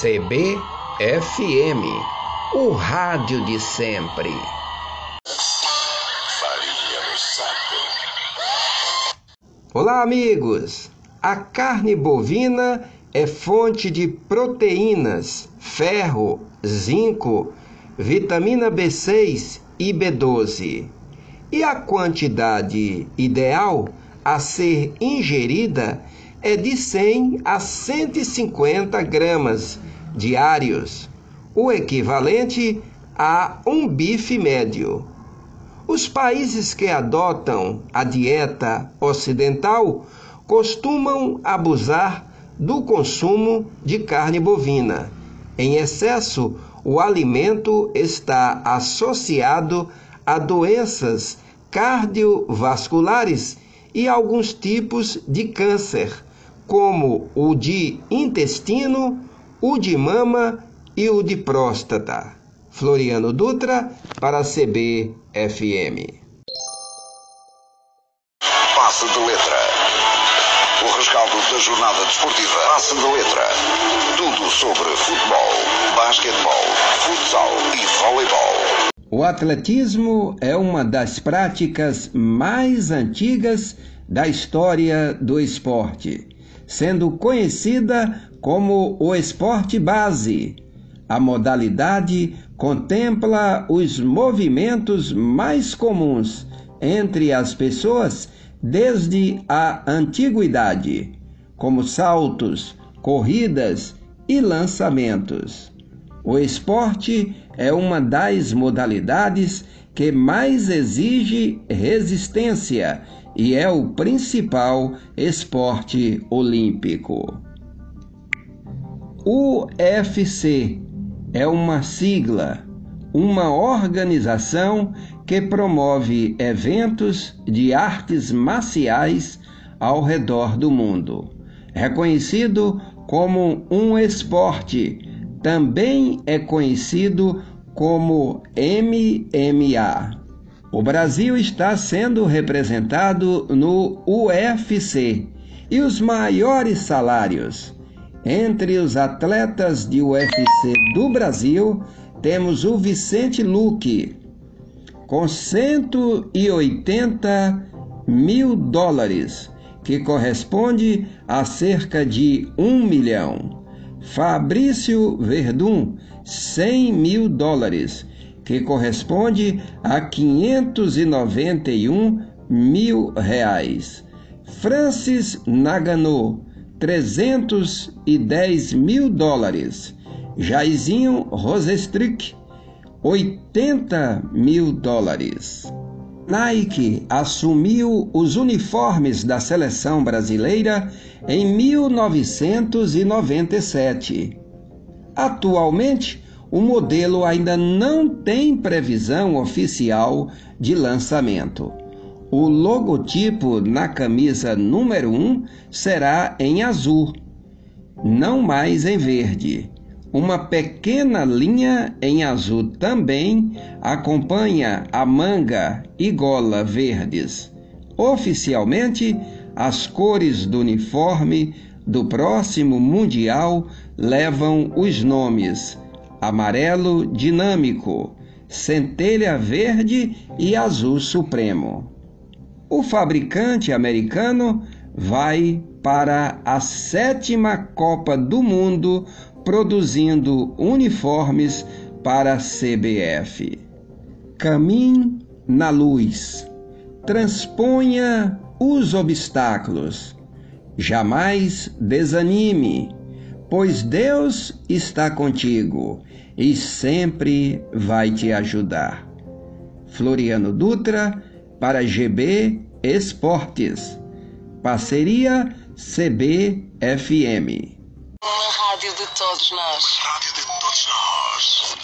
CBFM, o rádio de sempre. Olá, amigos! A carne bovina é fonte de proteínas, ferro, zinco, vitamina B6 e B12. E a quantidade ideal a ser ingerida é de 100 a 150 gramas diários, o equivalente a um bife médio. Os países que adotam a dieta ocidental costumam abusar do consumo de carne bovina. Em excesso, o alimento está associado a doenças cardiovasculares e alguns tipos de câncer, como o de intestino, o de mama e o de próstata. Floriano Dutra para a CBFM. Passe de letra. O rescaldo da jornada desportiva. Passe de letra. Tudo sobre futebol, basquetebol, futsal e voleibol. O atletismo é uma das práticas mais antigas da história do esporte, sendo conhecida como o esporte base. A modalidade contempla os movimentos mais comuns entre as pessoas desde a antiguidade, como saltos, corridas e lançamentos. O esporte é uma das modalidades que mais exige resistência e é o principal esporte olímpico. UFC é uma sigla, uma organização que promove eventos de artes marciais ao redor do mundo. Reconhecido como um esporte, também é conhecido como MMA. O Brasil está sendo representado no UFC e os maiores salários. Entre os atletas de UFC do Brasil, temos o Vicente Luque, com 180 mil dólares, que corresponde a cerca de um milhão. Fabrício Verdun, 100 mil dólares, que corresponde a 591 mil reais. Francis Nagano, 310 mil dólares. Jairzinho Rosestrick, 80 mil dólares. Nike assumiu os uniformes da seleção brasileira em 1997. Atualmente, o modelo ainda não tem previsão oficial de lançamento. O logotipo na camisa número 1 será em azul, não mais em verde. Uma pequena linha em azul também acompanha a manga e gola verdes. Oficialmente, as cores do uniforme do próximo Mundial levam os nomes amarelo dinâmico, centelha verde e azul supremo. O fabricante americano vai para a sétima Copa do Mundo produzindo uniformes para a CBF. Caminhe na luz. Transponha os obstáculos. Jamais desanime, pois Deus está contigo e sempre vai te ajudar. Floriano Dutra para GB Esportes. Parceria CBFM. Uma rádio de todos nós. Rádio de todos nós.